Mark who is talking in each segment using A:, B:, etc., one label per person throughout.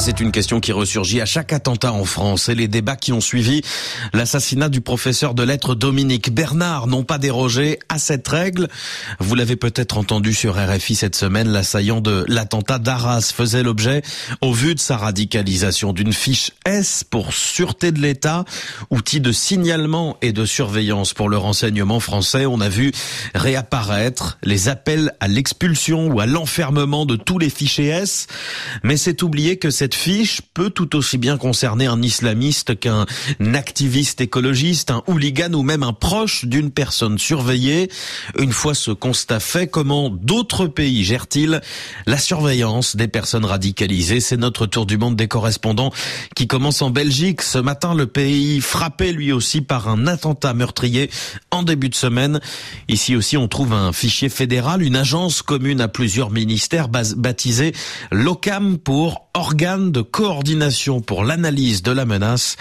A: C'est une question qui ressurgit à chaque attentat en France et les débats qui ont suivi l'assassinat du professeur de lettres Dominique Bernard n'ont pas dérogé à cette règle. Vous l'avez peut-être entendu sur RFI cette semaine, l'assaillant de l'attentat d'Arras faisait l'objet, au vu de sa radicalisation, d'une fiche S pour sûreté de l'État, outil de signalement et de surveillance pour le renseignement français. On a vu réapparaître les appels à l'expulsion ou à l'enfermement de tous les fichiers S, mais c'est oublier que cette fiche peut tout aussi bien concerner un islamiste qu'un activiste écologiste, un hooligan ou même un proche d'une personne surveillée. Une fois ce constat fait, comment d'autres pays gèrent-ils la surveillance des personnes radicalisées? C'est notre tour du monde des correspondants qui commence en Belgique. Ce matin, le pays frappé lui aussi par un attentat meurtrier en début de semaine. Ici aussi, on trouve un fichier fédéral, une agence commune à plusieurs ministères baptisée l'OCAM pour de coordination pour l'analyse de la menace.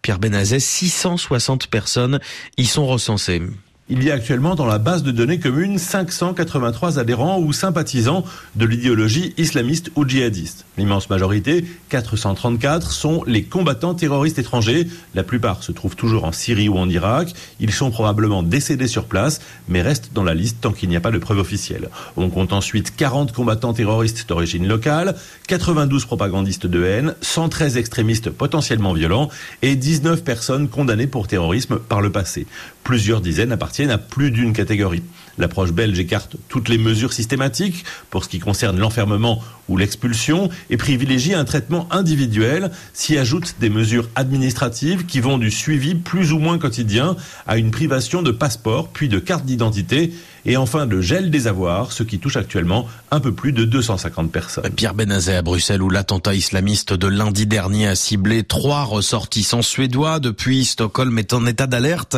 A: Pierre Benazet, 660 personnes y sont recensées.
B: Il y a actuellement dans la base de données commune 583 adhérents ou sympathisants de l'idéologie islamiste ou djihadiste. L'immense majorité, 434, sont les combattants terroristes étrangers. La plupart se trouvent toujours en Syrie ou en Irak. Ils sont probablement décédés sur place, mais restent dans la liste tant qu'il n'y a pas de preuve officielle. On compte ensuite 40 combattants terroristes d'origine locale, 92 propagandistes de haine, 113 extrémistes potentiellement violents et 19 personnes condamnées pour terrorisme par le passé. Plusieurs dizaines à plus d'une catégorie. L'approche belge écarte toutes les mesures systématiques pour ce qui concerne l'enfermement ou l'expulsion et privilégie un traitement individuel, s'y ajoutent des mesures administratives qui vont du suivi plus ou moins quotidien à une privation de passeport puis de carte d'identité et enfin le gel des avoirs, ce qui touche actuellement un peu plus de 250 personnes.
A: Pierre Benazet à Bruxelles où l'attentat islamiste de lundi dernier a ciblé trois ressortissants suédois depuis Stockholm est en état d'alerte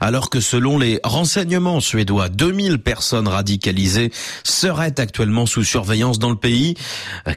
A: alors que selon les renseignements suédois, 2000 personnes radicalisées seraient actuellement sous surveillance dans le pays.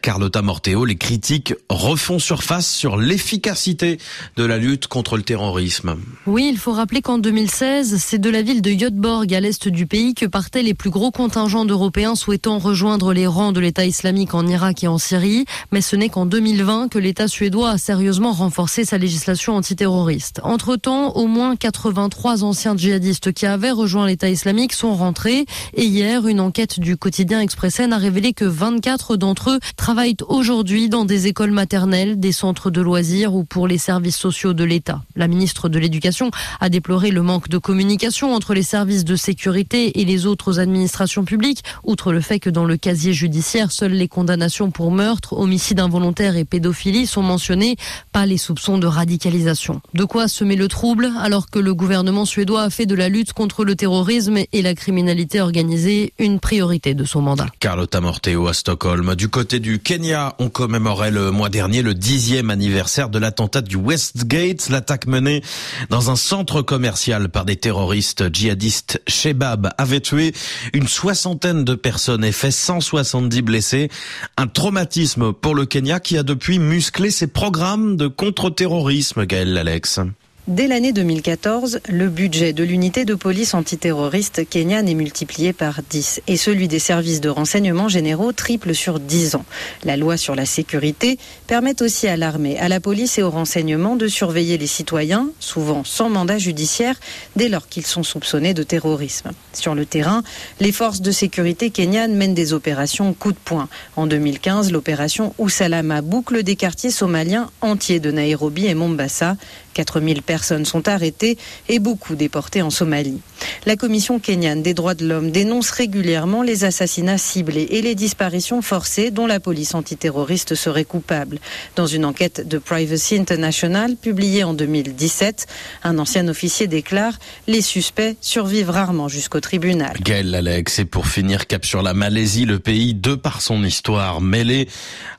A: Carlotta Morteo, les critiques refont surface sur l'efficacité de la lutte contre le terrorisme.
C: Oui, il faut rappeler qu'en 2016, c'est de la ville de Göteborg à l'est du pays que partaient les plus gros contingents d'Européens souhaitant rejoindre les rangs de l'État islamique en Irak et en Syrie. Mais ce n'est qu'en 2020 que l'État suédois a sérieusement renforcé sa législation antiterroriste. Entre-temps, au moins 83 anciens djihadistes qui avaient rejoint l'État islamique sont rentrés. Et hier, une enquête du quotidien Expressen a révélé que 24 d'entre eux travaillent aujourd'hui dans des écoles maternelles, des centres de loisirs ou pour les services sociaux de l'État. La ministre de l'Éducation a déploré le manque de communication entre les services de sécurité et les les autres administrations publiques, outre le fait que dans le casier judiciaire, seules les condamnations pour meurtre, homicide involontaire et pédophilie sont mentionnées, pas les soupçons de radicalisation. De quoi semer le trouble alors que le gouvernement suédois a fait de la lutte contre le terrorisme et la criminalité organisée une priorité de son mandat.
A: Carlotta Morteo à Stockholm. Du côté du Kenya, on commémorait le mois dernier le dixième anniversaire de l'attentat du Westgate, l'attaque menée dans un centre commercial par des terroristes djihadistes Shebab avait tué une soixantaine de personnes et fait 170 blessés. Un traumatisme pour le Kenya qui a depuis musclé ses programmes de contre-terrorisme, Gaël Alex.
D: Dès l'année 2014, le budget de l'unité de police antiterroriste kenyane est multiplié par 10 et celui des services de renseignement généraux triple sur 10 ans. La loi sur la sécurité permet aussi à l'armée, à la police et au renseignement de surveiller les citoyens, souvent sans mandat judiciaire, dès lors qu'ils sont soupçonnés de terrorisme. Sur le terrain, les forces de sécurité kenyanes mènent des opérations coup de poing. En 2015, l'opération Usalama boucle des quartiers somaliens entiers de Nairobi et Mombasa. 4000 personnes sont arrêtées et beaucoup déportées en Somalie. La Commission kenyane des droits de l'homme dénonce régulièrement les assassinats ciblés et les disparitions forcées dont la police antiterroriste serait coupable. Dans une enquête de Privacy International publiée en 2017, un ancien officier déclare Les suspects survivent rarement jusqu'au tribunal.
A: Gaël Alex, et pour finir, cap sur la Malaisie, le pays, de par son histoire mêlée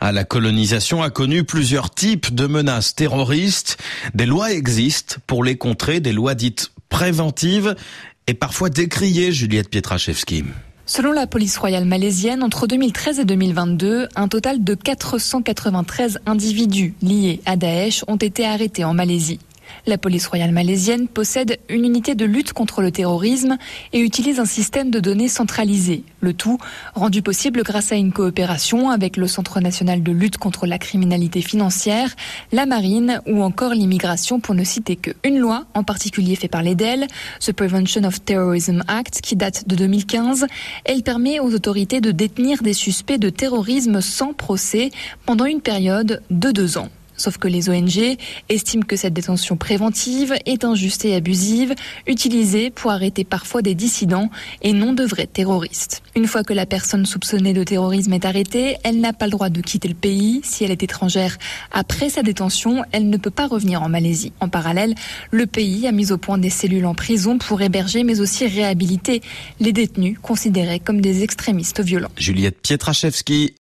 A: à la colonisation, a connu plusieurs types de menaces terroristes. Des lois existent pour les contrer, des lois dites préventives et parfois décriées, Juliette Pietraszewski.
E: Selon la police royale malaisienne, entre 2013 et 2022, un total de 493 individus liés à Daesh ont été arrêtés en Malaisie. La police royale malaisienne possède une unité de lutte contre le terrorisme et utilise un système de données centralisé. Le tout rendu possible grâce à une coopération avec le Centre national de lutte contre la criminalité financière, la marine ou encore l'immigration pour ne citer que. Une loi en particulier faite par l'EDEL, The Prevention of Terrorism Act, qui date de 2015, elle permet aux autorités de détenir des suspects de terrorisme sans procès pendant une période de deux ans. Sauf que les ONG estiment que cette détention préventive est injuste et abusive, utilisée pour arrêter parfois des dissidents et non de vrais terroristes. Une fois que la personne soupçonnée de terrorisme est arrêtée, elle n'a pas le droit de quitter le pays. Si elle est étrangère après sa détention, elle ne peut pas revenir en Malaisie. En parallèle, le pays a mis au point des cellules en prison pour héberger mais aussi réhabiliter les détenus considérés comme des extrémistes violents.
A: Juliette Pietraszewski